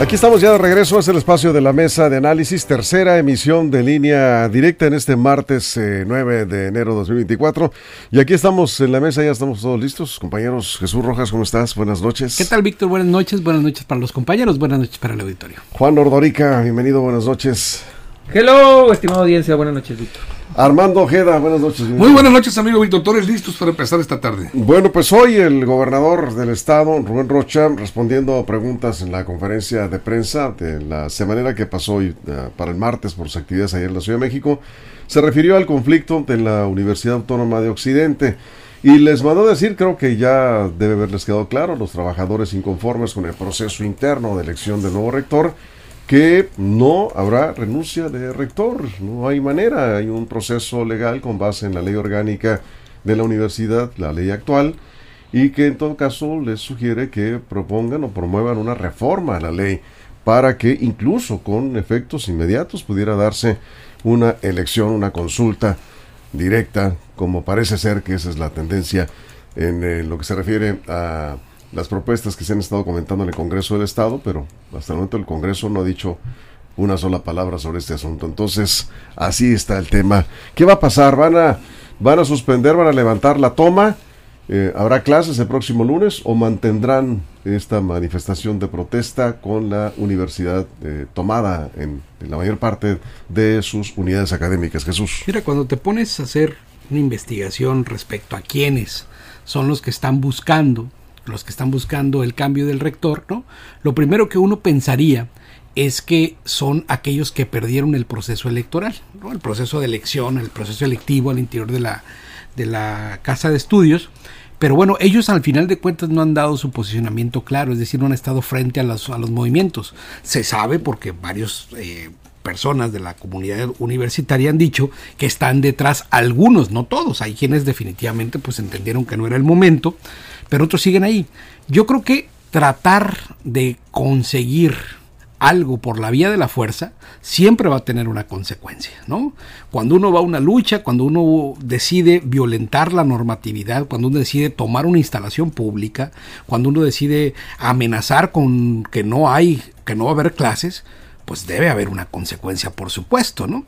Aquí estamos ya de regreso, es el espacio de la mesa de análisis, tercera emisión de línea directa en este martes 9 eh, de enero de 2024. Y aquí estamos en la mesa, ya estamos todos listos. Compañeros, Jesús Rojas, ¿cómo estás? Buenas noches. ¿Qué tal, Víctor? Buenas noches, buenas noches para los compañeros, buenas noches para el auditorio. Juan Ordorica, bienvenido, buenas noches. Hello, estimada audiencia, buenas noches, Víctor. Armando Ojeda, buenas noches. Muy buenas noches, amigo Víctor Torres, listos para empezar esta tarde. Bueno, pues hoy el gobernador del estado, Rubén Rocha, respondiendo a preguntas en la conferencia de prensa de la semana que pasó hoy, eh, para el martes por sus actividades ayer en la Ciudad de México, se refirió al conflicto de la Universidad Autónoma de Occidente. Y les mandó decir, creo que ya debe haberles quedado claro, los trabajadores inconformes con el proceso interno de elección del nuevo rector, que no habrá renuncia de rector, no hay manera, hay un proceso legal con base en la ley orgánica de la universidad, la ley actual, y que en todo caso les sugiere que propongan o promuevan una reforma a la ley para que incluso con efectos inmediatos pudiera darse una elección, una consulta directa, como parece ser que esa es la tendencia en eh, lo que se refiere a las propuestas que se han estado comentando en el Congreso del Estado, pero hasta el momento el Congreso no ha dicho una sola palabra sobre este asunto. Entonces, así está el tema. ¿Qué va a pasar? ¿Van a, van a suspender, van a levantar la toma? Eh, ¿Habrá clases el próximo lunes o mantendrán esta manifestación de protesta con la universidad eh, tomada en, en, la mayor parte de sus unidades académicas? Jesús. Mira, cuando te pones a hacer una investigación respecto a quiénes son los que están buscando los que están buscando el cambio del rector, ¿no? Lo primero que uno pensaría es que son aquellos que perdieron el proceso electoral, ¿no? el proceso de elección, el proceso electivo al interior de la, de la casa de estudios. Pero bueno, ellos al final de cuentas no han dado su posicionamiento claro, es decir, no han estado frente a los, a los movimientos. Se sabe porque varios eh, personas de la comunidad universitaria han dicho que están detrás algunos, no todos. Hay quienes definitivamente pues entendieron que no era el momento pero otros siguen ahí. Yo creo que tratar de conseguir algo por la vía de la fuerza siempre va a tener una consecuencia, ¿no? Cuando uno va a una lucha, cuando uno decide violentar la normatividad, cuando uno decide tomar una instalación pública, cuando uno decide amenazar con que no hay, que no va a haber clases, pues debe haber una consecuencia, por supuesto, ¿no?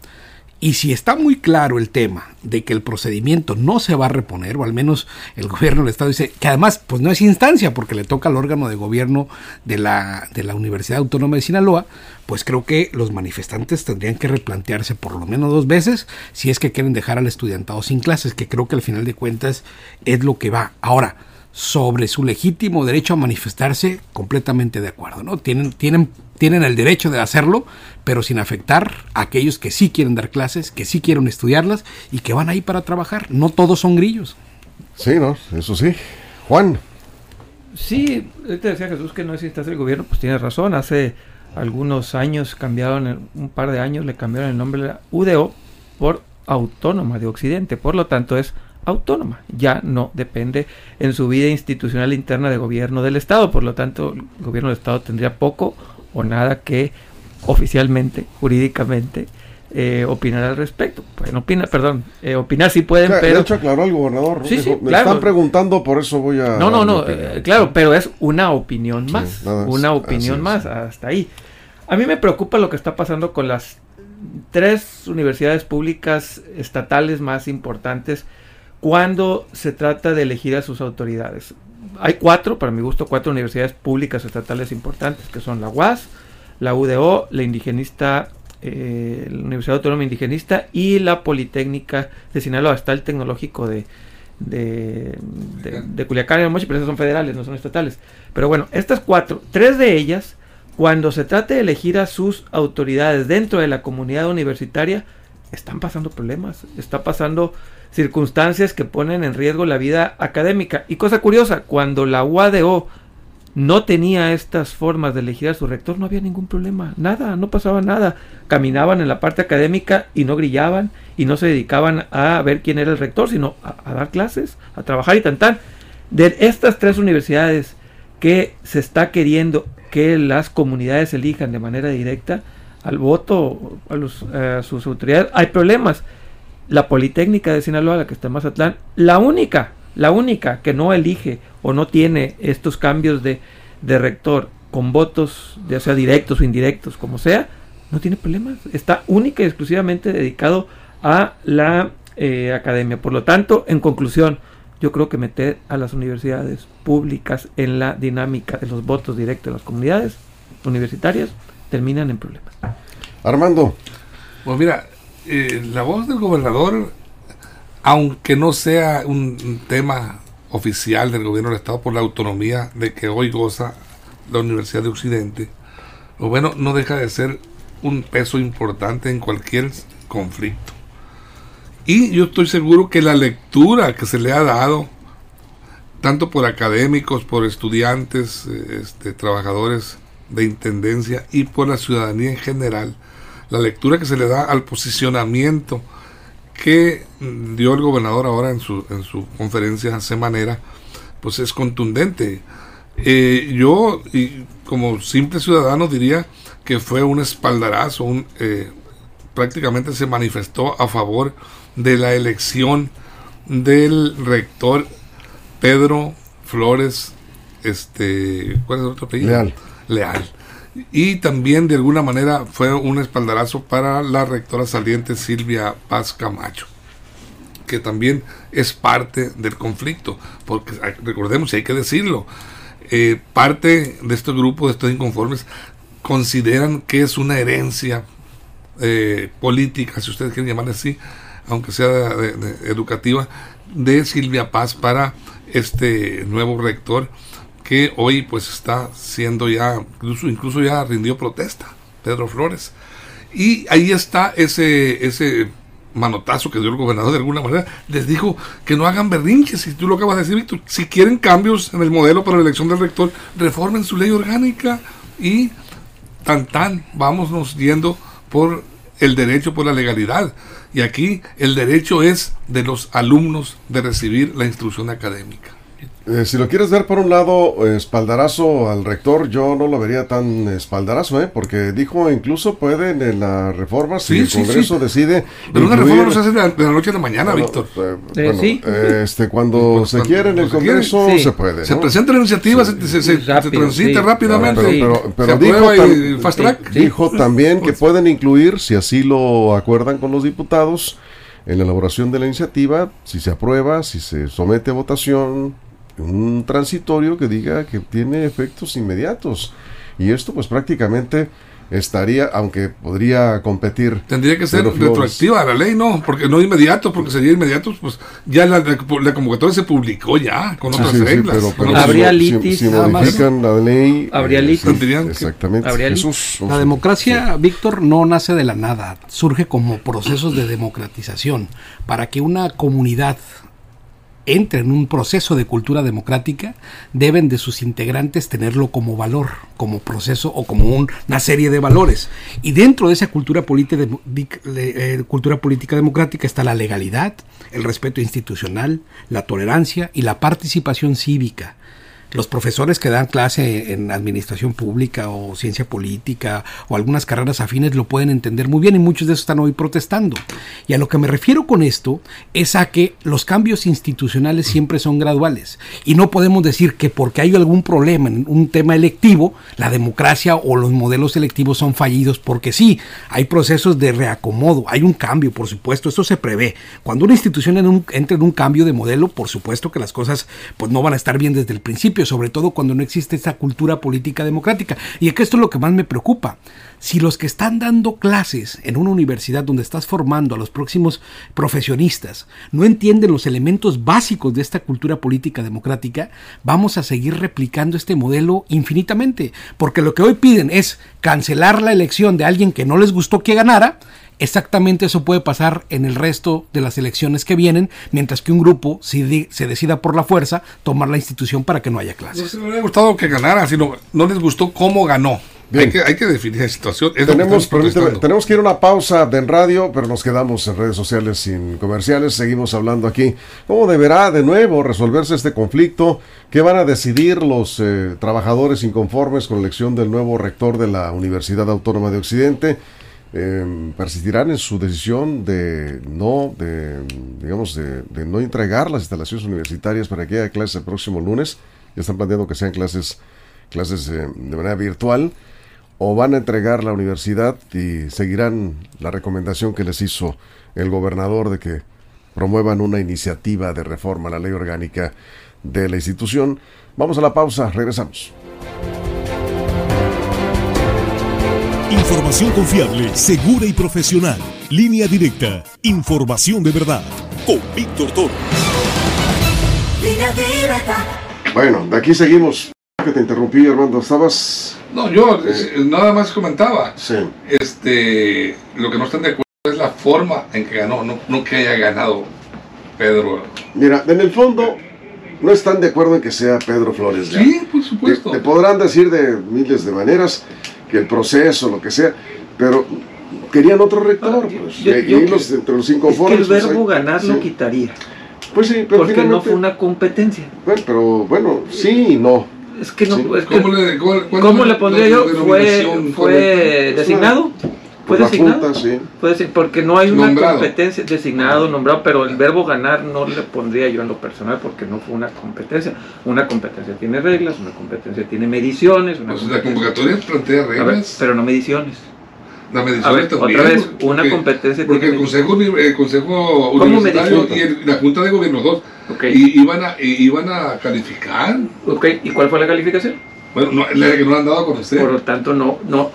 Y si está muy claro el tema de que el procedimiento no se va a reponer, o al menos el gobierno del Estado dice que además pues no es instancia porque le toca al órgano de gobierno de la, de la Universidad Autónoma de Sinaloa, pues creo que los manifestantes tendrían que replantearse por lo menos dos veces si es que quieren dejar al estudiantado sin clases, que creo que al final de cuentas es lo que va. Ahora, sobre su legítimo derecho a manifestarse, completamente de acuerdo, ¿no? Tienen, tienen tienen el derecho de hacerlo, pero sin afectar a aquellos que sí quieren dar clases, que sí quieren estudiarlas y que van ahí para trabajar. No todos son grillos. Sí, no, eso sí. Juan. Sí, te decía Jesús que no es instancia del gobierno, pues tiene razón. Hace algunos años cambiaron, un par de años le cambiaron el nombre de la UDO por Autónoma de Occidente. Por lo tanto, es autónoma, ya no depende en su vida institucional interna de gobierno del Estado, por lo tanto el gobierno del Estado tendría poco o nada que oficialmente, jurídicamente, eh, opinar al respecto. Pueden opinar, perdón, eh, opinar si pueden, pero... De hecho aclaró el gobernador. me están preguntando, por eso voy a... No, no, no, eh, claro, pero es una opinión más, una opinión más, hasta ahí. A mí me preocupa lo que está pasando con las tres universidades públicas estatales más importantes cuando se trata de elegir a sus autoridades hay cuatro, para mi gusto, cuatro universidades públicas estatales importantes, que son la UAS, la UDO, la Indigenista, eh, la Universidad Autónoma Indigenista y la Politécnica de Sinaloa. Está el tecnológico de, de, Culiacán y Mochi, pero esas son federales, no son estatales. Pero bueno, estas cuatro, tres de ellas, cuando se trate de elegir a sus autoridades dentro de la comunidad universitaria, están pasando problemas, está pasando circunstancias que ponen en riesgo la vida académica. Y cosa curiosa, cuando la UADO no tenía estas formas de elegir a su rector, no había ningún problema, nada, no pasaba nada. Caminaban en la parte académica y no grillaban y no se dedicaban a ver quién era el rector, sino a, dar clases, a trabajar y tantar. De estas tres universidades que se está queriendo que las comunidades elijan de manera directa al voto a, los, a sus autoridades, hay problemas. La Politécnica de Sinaloa, la que está en Mazatlán, la única la única que no elige o no tiene estos cambios de, rector con votos, ya sea directos o indirectos, como sea, no tiene problemas. Está única y exclusivamente dedicado a la eh, academia. Por lo tanto, en conclusión, yo creo que meter a las universidades públicas en la dinámica de los votos directos de las comunidades universitarias terminan en problemas. Armando. Pues mira, eh, la voz del gobernador aunque no sea un tema oficial del gobierno del Estado por la autonomía de que hoy goza la Universidad de Occidente, bueno no deja de ser un peso importante en cualquier conflicto. Y yo estoy seguro que la lectura que se le ha dado, tanto por académicos, por estudiantes, este, trabajadores de intendencia y por la ciudadanía en general, la lectura que se le da al posicionamiento que dio el gobernador ahora en su, en su conferencia semanera, pues es contundente. Eh, yo, y como simple ciudadano, diría que fue un espaldarazo, un, eh, prácticamente se manifestó a favor de la elección del rector Pedro Flores, este, ¿cuál es el otro apellido? Leal. Leal. Y también de alguna manera fue un espaldarazo para la rectora saliente Silvia Paz Camacho, que también es parte del conflicto, porque recordemos, y hay que decirlo, eh, parte de este grupo de estos inconformes consideran que es una herencia eh, política, si ustedes quieren llamarle así, aunque sea educativa, de Silvia Paz para este nuevo rector que hoy pues está siendo ya, incluso, incluso ya rindió protesta, Pedro Flores. Y ahí está ese, ese manotazo que dio el gobernador de alguna manera, les dijo que no hagan berrinches, y tú lo acabas de decir, Víctor, si quieren cambios en el modelo para la elección del rector, reformen su ley orgánica y tan tan, vámonos yendo por el derecho, por la legalidad. Y aquí el derecho es de los alumnos de recibir la instrucción académica. Eh, si lo quieres ver por un lado, espaldarazo al rector, yo no lo vería tan espaldarazo, ¿eh? porque dijo incluso pueden en la reforma, si el Congreso decide. Pero una reforma no se hace de la, noche a la mañana, Víctor. Eh, eh, sí. este, cuando se quiere en el Congreso, se, puede. Se presenta la iniciativa, se, transita rápidamente. pero, pero, dijo, dijo también que pueden incluir, si así lo acuerdan con los diputados, en la elaboración de la iniciativa, si se aprueba, si se somete a votación un transitorio que diga que tiene efectos inmediatos. Y esto pues prácticamente estaría, aunque podría competir. Tendría que ser retroactiva la ley, ¿no? Porque no inmediato, porque sería inmediato, pues ya la, convocatoria se publicó ya, con otras reglas. habría litis. Si, modifican la ley. Habría eh, litis. Exactamente. la democracia, Víctor, no nace de la nada, surge como procesos de democratización, para que una comunidad entra en un proceso de cultura democrática, deben de sus integrantes tenerlo como valor, como proceso o como una serie de valores. Y dentro de esa cultura, política, eh, cultura política democrática está la legalidad, el respeto institucional, la tolerancia y la participación cívica los profesores que dan clase en administración pública o ciencia política o algunas carreras afines lo pueden entender muy bien y muchos de esos están hoy protestando. Y a lo que me refiero con esto es a que los cambios institucionales siempre son graduales y no podemos decir que porque hay algún problema en un tema electivo, la democracia o los modelos electivos son fallidos porque sí, hay procesos de reacomodo, hay un cambio, por supuesto, esto se prevé. Cuando una institución entra en un cambio de modelo, por supuesto que las cosas pues no van a estar bien desde el principio sobre todo cuando no existe esa cultura política democrática. Y es que esto es lo que más me preocupa. Si los que están dando clases en una universidad donde estás formando a los próximos profesionistas no entienden los elementos básicos de esta cultura política democrática, vamos a seguir replicando este modelo infinitamente. Porque lo que hoy piden es cancelar la elección de alguien que no les gustó que ganara Exactamente eso puede pasar en el resto de las elecciones que vienen, mientras que un grupo si se decida por la fuerza tomar la institución para que no haya clases. No les hubiera gustado que ganara, sino no les gustó cómo ganó. Hay que, hay que, definir la situación. tenemos, que tenemos que ir a una pausa de en radio, pero nos quedamos en redes sociales sin comerciales. Seguimos hablando aquí. ¿Cómo deberá de nuevo resolverse este conflicto? ¿Qué van a decidir los eh, trabajadores inconformes con la elección del nuevo rector de la Universidad Autónoma de Occidente? Eh, persistirán en su decisión de no, de, digamos, de, no entregar las instalaciones universitarias para que haya clases el próximo lunes. Ya están planteando que sean clases, clases eh, de manera virtual o van a entregar la universidad y seguirán la recomendación que les hizo el gobernador de que promuevan una iniciativa de reforma a la ley orgánica de la institución. Vamos a la pausa, regresamos. Información confiable, segura y profesional. Línea directa. Información de verdad. Con Víctor Toro. Bueno, de aquí seguimos. Que te interrumpí, Armando. Estabas. No, yo eh, nada más comentaba. Sí. Este, lo que no están de acuerdo es la forma en que ganó, no, no que haya ganado Pedro. Mira, en el fondo no están de acuerdo en que sea Pedro Flores. Sí, por supuesto. te, podrán decir de miles de maneras que el proceso, lo que sea, pero querían otro rector, pues, y, los, entre los cinco es que el pues, verbo ganar lo quitaría. Pues sí, pero porque no fue una competencia. Bueno, pero bueno, sí y no. Es que no. Es que, ¿Cómo, le, ¿cómo le pondría yo? ¿Fue, fue designado? ¿Fue designado? sí. Puede ser, porque no hay una competencia designado, nombrado, pero el verbo ganar no le pondría yo en lo personal porque no fue una competencia. Una competencia tiene reglas, una competencia tiene mediciones. Una pues la convocatoria plantea reglas. pero no mediciones. La medición ver, también, Otra vez, una competencia Porque el Consejo, el consejo Universitario y la Junta de Gobierno dos y, iban, a, iban a calificar. Okay. ¿Y cuál fue la calificación? Bueno, no, la que no han dado con usted. Por lo tanto, no, no,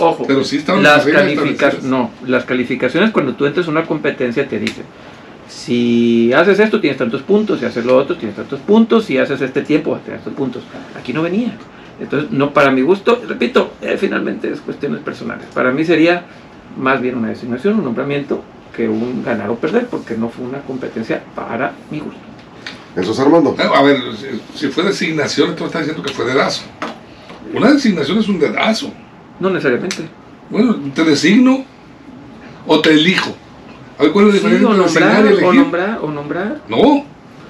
ojo. Pero sí estaban las calificaciones. No, las calificaciones cuando tú entras a una competencia te dicen, si haces esto tienes tantos puntos, si haces lo otro tienes tantos puntos, si haces este tiempo vas a tener estos puntos. Aquí no venía. Entonces, no para mi gusto, repito, eh, finalmente es cuestiones personales. Para mí sería más bien una designación, un nombramiento, que un ganar o perder, porque no fue una competencia para mi gusto. Eso es Armando. a ver, si fue designación, tú estás diciendo que fue dedazo. Una designación es un dedazo. No necesariamente. Bueno, te designo o te elijo. A ver, ¿cuál es la diferencia o nombrar, o nombrar, o nombrar. No.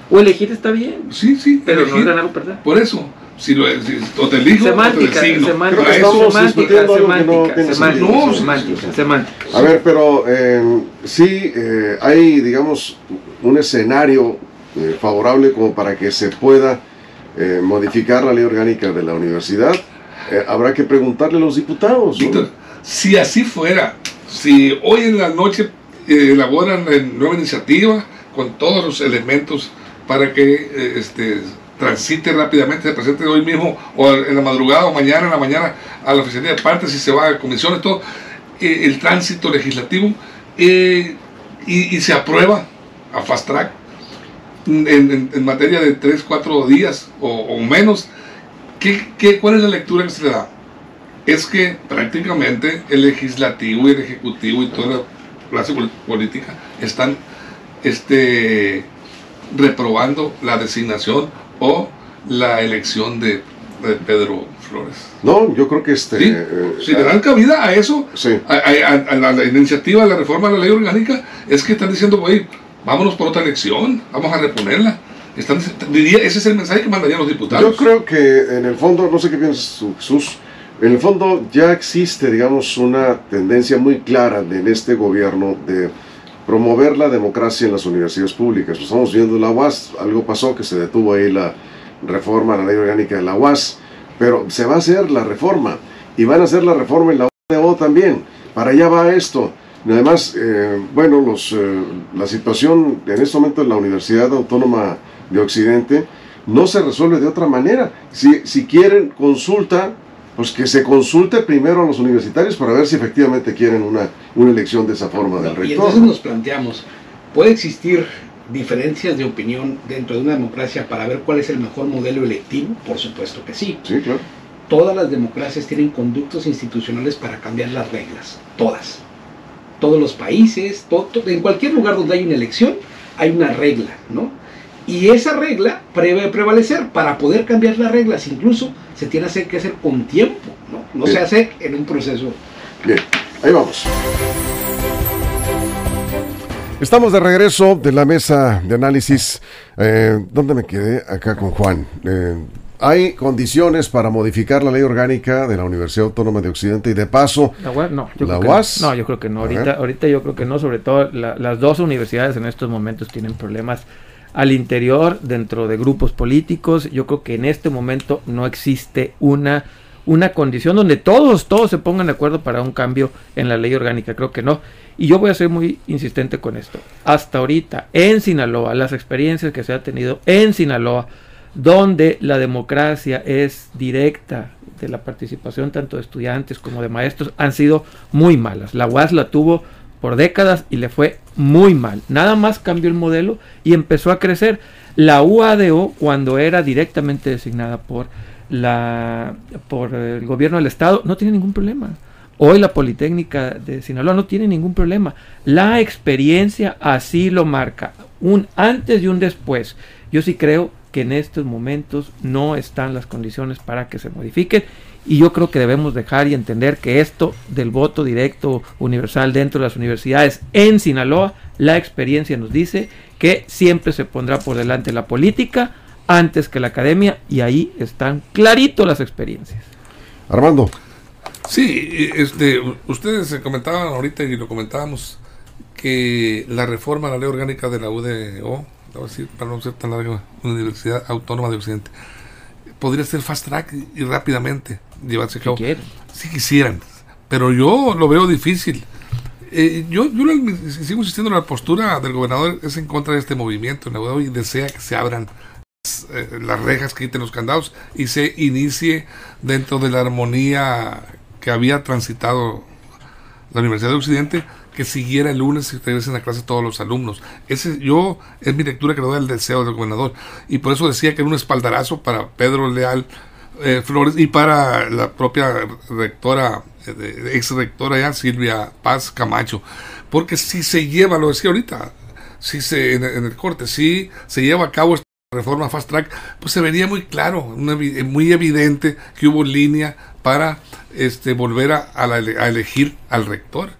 O elegir está bien. Sí, sí. Pero elegir, no ganar o perder. Por eso. Si lo, si, o te elijo semántica, o te designo. Semántica, semántica, semántica, semántica, semántica, semántica, A ver, pero eh, sí eh, hay, digamos, un escenario eh, favorable como para que se pueda eh, modificar la ley orgánica de la universidad, eh, habrá que preguntarle a los diputados. si así fuera, si hoy en la noche elaboran la nueva iniciativa con todos los elementos para que este, transite rápidamente, se presente hoy mismo o en la madrugada o mañana en la mañana a la oficina de partes, si se va a comisiones, todo, el tránsito legislativo y, y se aprueba a fast track en, materia de 3, 4 días o, menos, ¿qué, qué, cuál es la lectura que se le da? Es que prácticamente el legislativo y el ejecutivo y toda la clase política están este, reprobando la designación o la elección de, Pedro Flores. No, yo creo que este. Eh, si le dan cabida a eso, a, la, iniciativa de la reforma de la ley orgánica, es que están diciendo, oye, vámonos por otra elección, vamos a reponerla. Están, diría, ese es el mensaje que mandarían los diputados. Yo creo que en el fondo, no sé qué piensas Jesús, en el fondo ya existe, digamos, una tendencia muy clara en este gobierno de promover la democracia en las universidades públicas. Estamos viendo la UAS, algo pasó que se detuvo ahí la reforma a la ley orgánica de la UAS, pero se va a hacer la reforma y van a hacer la reforma en la UAS también. Para allá va esto. Además, eh, bueno, los, eh, la situación en este momento en la Universidad Autónoma de Occidente no se resuelve de otra manera. Si, si quieren consulta, pues que se consulte primero a los universitarios para ver si efectivamente quieren una, una elección de esa forma del rector. Y entonces nos planteamos, ¿puede existir diferencias de opinión dentro de una democracia para ver cuál es el mejor modelo electivo? Por supuesto que sí. Sí, claro. Todas las democracias tienen conductos institucionales para cambiar las reglas, todas todos los países, en cualquier lugar donde hay una elección, hay una regla, ¿no? Y esa regla debe prevalecer. Para poder cambiar las reglas, incluso se tiene que hacer con tiempo, ¿no? No se hace en un proceso. Bien, ahí vamos. Estamos de regreso de la mesa de análisis. Eh, ¿Dónde me quedé? Acá con Juan. Eh, hay condiciones para modificar la ley orgánica de la Universidad Autónoma de Occidente y de paso. La UAS no yo la creo UAS no. no yo creo que no. Ahorita ahorita yo creo que no sobre todo las dos universidades en estos momentos tienen problemas al interior dentro de grupos políticos. Yo creo que en este momento no existe una una condición donde todos todos se pongan de acuerdo para un cambio en la ley orgánica. Creo que no. Y yo voy a ser muy insistente con esto. Hasta ahorita en Sinaloa las experiencias que se ha tenido en Sinaloa donde la democracia es directa de la participación tanto de estudiantes como de maestros, han sido muy malas. La UAS la tuvo por décadas y le fue muy mal. Nada más cambió el modelo y empezó a crecer. La UADO, cuando era directamente designada por, la, por el gobierno del Estado, no tiene ningún problema. Hoy la Politécnica de Sinaloa no tiene ningún problema. La experiencia así lo marca. Un antes y un después. Yo sí creo que en estos momentos no están las condiciones para que se modifiquen y yo creo que debemos dejar y entender que esto del voto directo universal dentro de las universidades en Sinaloa, la experiencia nos dice que siempre se pondrá por delante la política antes que la academia y ahí están clarito las experiencias. Armando. Sí, este, ustedes comentaban ahorita y lo comentábamos que la reforma a la ley orgánica de la UDO para no ser tan larga, Universidad Autónoma de Occidente, podría ser fast track y, rápidamente llevarse a cabo. Si quisieran, pero yo lo veo difícil. Eh, yo, yo sigo insistiendo en la postura del gobernador, es en contra de este movimiento y desea que se abran eh, las rejas, quiten los candados y se inicie dentro de la armonía que había transitado la Universidad de Occidente que siguiera el lunes y regresen a clase todos los alumnos. Ese yo es mi lectura que lo da el deseo del gobernador. Y por eso decía que era un espaldarazo para Pedro Leal eh, Flores y para la propia rectora, eh, ex rectora ya Silvia Paz Camacho, porque si se lleva, lo decía ahorita, si se en, el corte, si se lleva a cabo esta reforma fast track, pues se vería muy claro, muy evidente que hubo línea para este volver a, a elegir al rector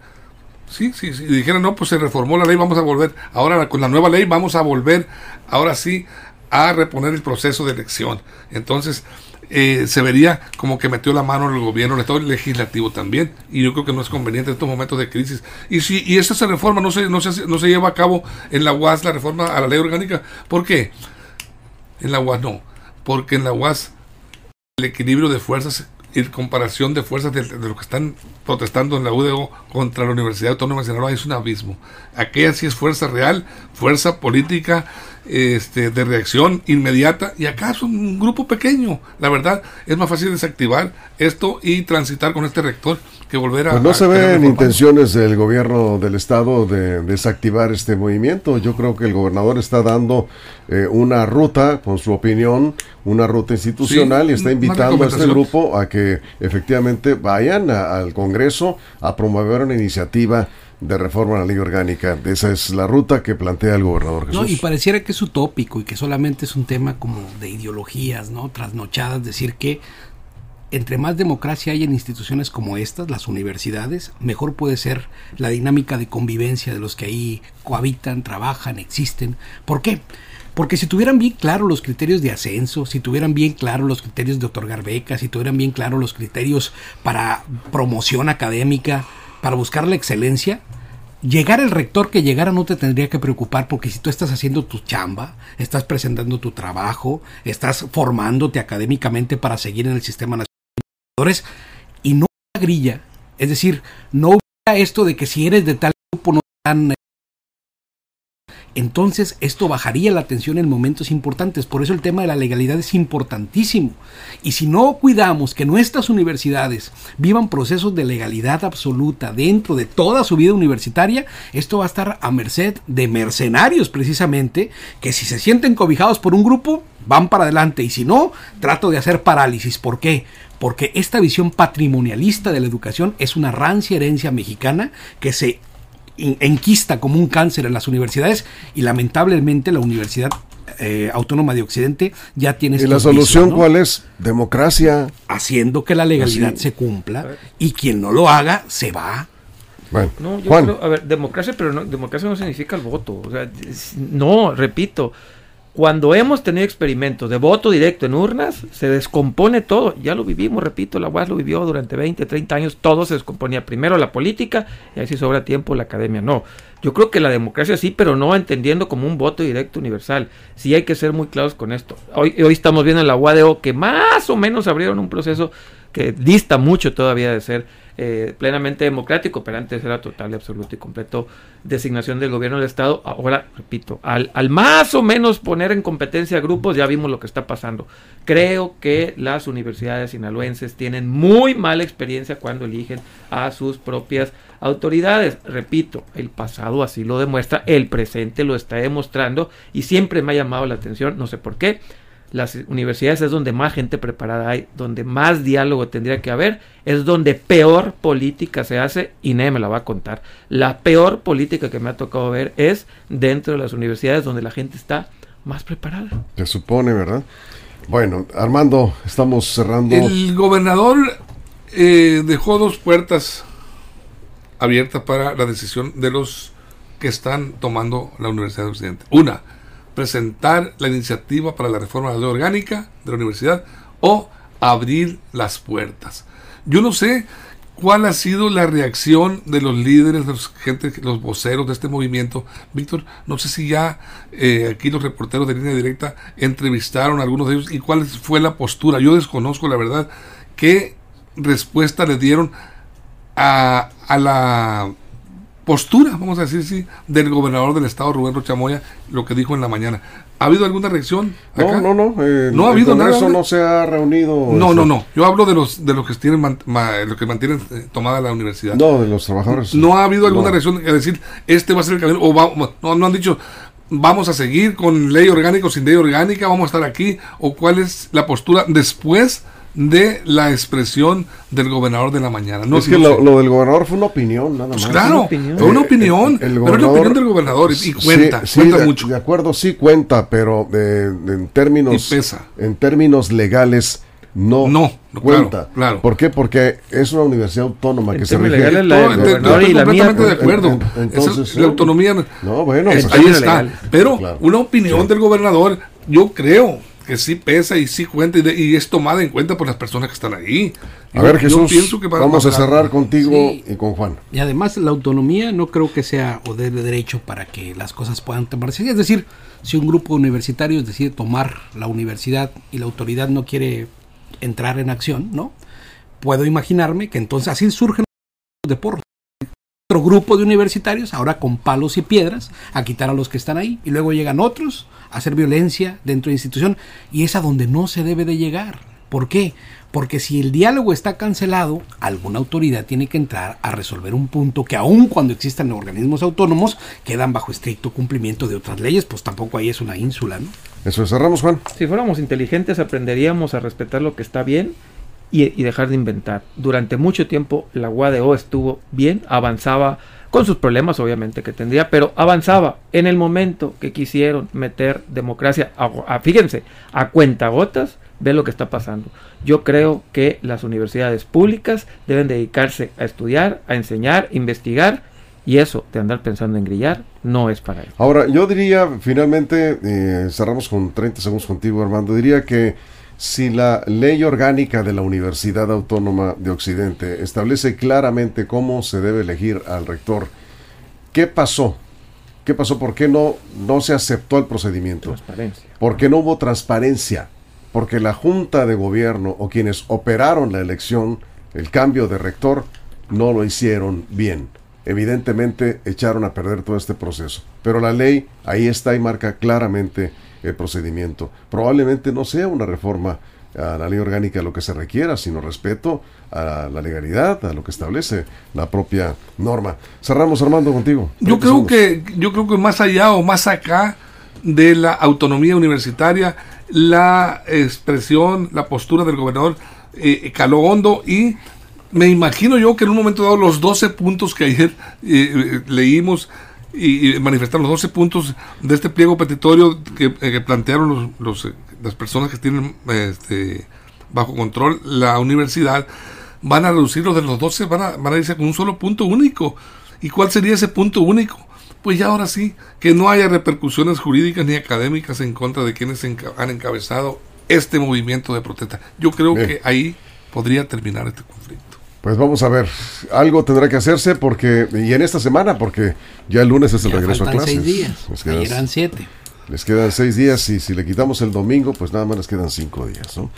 Sí, sí, sí. Dijeron, no, pues se reformó la ley, vamos a volver. Ahora con la nueva ley vamos a volver, ahora sí, a reponer el proceso de elección. Entonces, eh, se vería como que metió la mano el gobierno, el Estado legislativo también. Y yo creo que no es conveniente en estos momentos de crisis. Y si y esta se reforma no se, no, se, no se lleva a cabo en la UAS, la reforma a la ley orgánica. ¿Por qué? En la UAS no. Porque en la UAS el equilibrio de fuerzas y comparación de fuerzas de, de lo que están protestando en la UDO contra la Universidad Autónoma de Sinaloa es un abismo. Aquella sí es fuerza real, fuerza política este, de reacción inmediata y acá es un grupo pequeño. La verdad es más fácil desactivar esto y transitar con este rector que volver a... Pues no se ven intenciones del gobierno del estado de desactivar este movimiento. Yo creo que el gobernador está dando eh, una ruta, con su opinión, una ruta institucional y está invitando a este grupo a que efectivamente vayan al Congreso a promover una iniciativa de reforma a la ley orgánica. Esa es la ruta que plantea el gobernador Jesús. No, y pareciera que es utópico y que solamente es un tema como de ideologías, ¿no? Trasnochadas, decir que entre más democracia hay en instituciones como estas, las universidades, mejor puede ser la dinámica de convivencia de los que ahí cohabitan, trabajan, existen. ¿Por qué? Porque si tuvieran bien claro los criterios de ascenso, si tuvieran bien claro los criterios de otorgar becas, si tuvieran bien claro los criterios para promoción académica, para buscar la excelencia, llegar el rector que llegara no te tendría que preocupar porque si tú estás haciendo tu chamba, estás presentando tu trabajo, estás formándote académicamente para seguir en el sistema nacional y no grilla, es decir, no hubiera esto de que si eres de tal grupo no te entonces esto bajaría la tensión en momentos importantes. Por eso el tema de la legalidad es importantísimo. Y si no cuidamos que nuestras universidades vivan procesos de legalidad absoluta dentro de toda su vida universitaria, esto va a estar a merced de mercenarios precisamente, que si se sienten cobijados por un grupo, van para adelante. Y si no, trato de hacer parálisis. ¿Por qué? Porque esta visión patrimonialista de la educación es una rancia herencia mexicana que se enquista como un cáncer en las universidades y lamentablemente la Universidad eh, Autónoma de Occidente ya tiene... ¿Y la solución cuál es? Democracia. Haciendo que la legalidad se cumpla y quien no lo haga se va. Bueno, no, yo Creo, a ver, democracia, pero no, democracia no significa el voto. O sea, no, repito, cuando hemos tenido experimentos de voto directo en urnas, se descompone todo. Ya lo vivimos, repito, la UAS lo vivió durante 20, 30 años, todo se descomponía. Primero la política y si sobra tiempo la academia. No, yo creo que la democracia sí, pero no entendiendo como un voto directo universal. Sí hay que ser muy claros con esto. Hoy, hoy estamos viendo en la UADO que más o menos abrieron un proceso que dista mucho todavía de ser eh, plenamente democrático, pero antes era total, absoluto y completo designación del gobierno del Estado. Ahora, repito, al, al más o menos poner en competencia grupos, ya vimos lo que está pasando. Creo que las universidades sinaloenses tienen muy mala experiencia cuando eligen a sus propias autoridades. Repito, el pasado así lo demuestra, el presente lo está demostrando y siempre me ha llamado la atención, no sé por qué las universidades es donde más gente preparada hay, donde más diálogo tendría que haber, es donde peor política se hace y nadie me la va a contar. La peor política que me ha tocado ver es dentro de las universidades donde la gente está más preparada. Se supone, ¿verdad? Bueno, Armando, estamos cerrando. El gobernador eh, dejó dos puertas abiertas para la decisión de los que están tomando la Universidad de Occidente. Una, presentar la iniciativa para la reforma de la ley orgánica de la universidad o abrir las puertas. Yo no sé cuál ha sido la reacción de los líderes, de los, gente, los voceros de este movimiento. Víctor, no sé si ya eh, aquí los reporteros de línea directa entrevistaron a algunos de ellos y cuál fue la postura. Yo desconozco la verdad qué respuesta le dieron a, a la postura, vamos a decir así, del gobernador del estado, Rubén Rochamoya, lo que dijo en la mañana. ¿Ha habido alguna reacción? No, no, no. Eh, no ha habido nada. Eso no se ha reunido. No, no, no. Yo hablo de los de los que tienen los que mantienen eh, tomada la universidad. No, de los trabajadores. No ha habido alguna reacción a decir este va a ser el camino o no, no han dicho vamos a seguir con ley orgánica o sin ley orgánica, vamos a estar aquí o cuál es la postura después de la expresión del gobernador de la mañana. No, es que lo, del gobernador fue una opinión, nada pues más. claro, fue una opinión, pero es la opinión del gobernador y, cuenta, cuenta de, mucho. De acuerdo, sí cuenta, pero en términos en términos legales no, no, cuenta. Claro, ¿Por qué? Porque es una universidad autónoma que se rige. La, estoy completamente de acuerdo. Entonces, la autonomía. No, bueno, pues ahí está. Pero una opinión del gobernador, yo creo que sí pesa y sí cuenta y, es tomada en cuenta por las personas que están ahí. A ver, Jesús, pienso que vamos a, cerrar contigo y con Juan. Y además la autonomía no creo que sea o de derecho para que las cosas puedan tomarse. Es decir, si un grupo universitario decide tomar la universidad y la autoridad no quiere entrar en acción, ¿no? Puedo imaginarme que entonces así surgen de porros otro grupo de universitarios, ahora con palos y piedras, a quitar a los que están ahí, y luego llegan otros a hacer violencia dentro de la institución, y es a donde no se debe de llegar. ¿Por qué? Porque si el diálogo está cancelado, alguna autoridad tiene que entrar a resolver un punto que aun cuando existan organismos autónomos, quedan bajo estricto cumplimiento de otras leyes, pues tampoco ahí es una ínsula, ¿no? Eso cerramos, Juan. Si fuéramos inteligentes, aprenderíamos a respetar lo que está bien y, dejar de inventar. Durante mucho tiempo la UADO estuvo bien, avanzaba con sus problemas obviamente que tendría, pero avanzaba en el momento que quisieron meter democracia, a, fíjense, a cuentagotas, ve lo que está pasando. Yo creo que las universidades públicas deben dedicarse a estudiar, a enseñar, investigar, y eso de andar pensando en grillar no es para él. Ahora, yo diría, finalmente, eh, cerramos con 30 segundos contigo, Armando, diría que si la ley orgánica de la Universidad Autónoma de Occidente establece claramente cómo se debe elegir al rector, ¿qué pasó? ¿Qué pasó? ¿Por qué no, no se aceptó el procedimiento? Transparencia. ¿Por qué no hubo transparencia? Porque la Junta de Gobierno o quienes operaron la elección, el cambio de rector, no lo hicieron bien. Evidentemente echaron a perder todo este proceso. Pero la ley ahí está y marca claramente el procedimiento. Probablemente no sea una reforma a la ley orgánica lo que se requiera, sino respeto a la legalidad, a lo que establece la propia norma. Cerramos Armando contigo. Yo creo que yo creo que más allá o más acá de la autonomía universitaria, la expresión, la postura del gobernador eh, caló hondo y me imagino yo que en un momento dado los 12 puntos que ayer eh, eh, leímos y, manifestaron los 12 puntos de este pliego petitorio que, eh, plantearon los, las personas que tienen este, bajo control la universidad, van a reducirlo de los 12, van a, van a irse con un solo punto único. ¿Y cuál sería ese punto único? Pues ya ahora sí, que no haya repercusiones jurídicas ni académicas en contra de quienes han encabezado este movimiento de protesta. Yo creo que ahí podría terminar este conflicto. Pues vamos a ver, algo tendrá que hacerse porque, y en esta semana, porque ya el lunes es el regreso a clases. seis días, les quedan, siete. Les quedan seis días y si le quitamos el domingo, pues nada más les quedan cinco días, ¿no?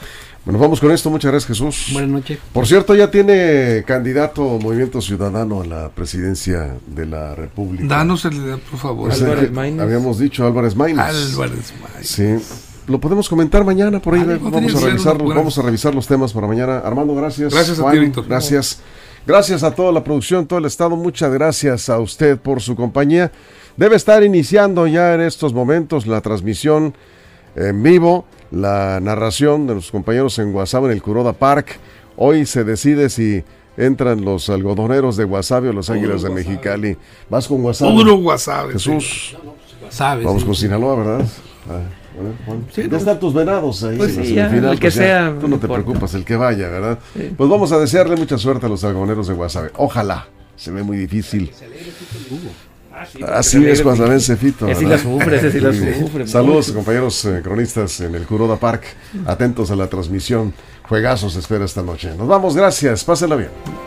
Bueno, vamos con esto, muchas gracias Jesús. Buenas noches. Por cierto, ya tiene candidato Movimiento Ciudadano a la presidencia de la República. Danos el, por favor. Pues Álvarez Maínez. Habíamos dicho Álvarez Maínez. Álvarez Maínez. Sí lo podemos comentar mañana por ahí. vamos a revisar, vamos a revisar los temas para mañana. Armando, gracias. Gracias a ti, Víctor. Gracias. Gracias a toda la producción, todo el estado. Muchas gracias a usted por su compañía. Debe estar iniciando ya en estos momentos la transmisión en vivo, la narración de los compañeros en WhatsApp en el Curoda Park. Hoy se decide si entran los algodoneros de Guasave o los Águilas de Mexicali. Vas con Guasave. Puro Guasave. Jesús. Vamos con Sinaloa, ¿verdad? Ah. Sí, ¿Dónde están tus venados ahí? Pues sí, el que pues sea. Tú no te preocupas, el que vaya, ¿verdad? Pues vamos a desearle mucha suerte a los algoneros de Guasave. Ojalá. Se ve muy difícil. Así es cuando vence Fito. Ese la sufre, ese sí la sufre. Saludos, compañeros eh, cronistas en el Kuroda Park. Atentos a la transmisión. Juegazos espera esta noche. Nos vamos, gracias. Pásenla bien.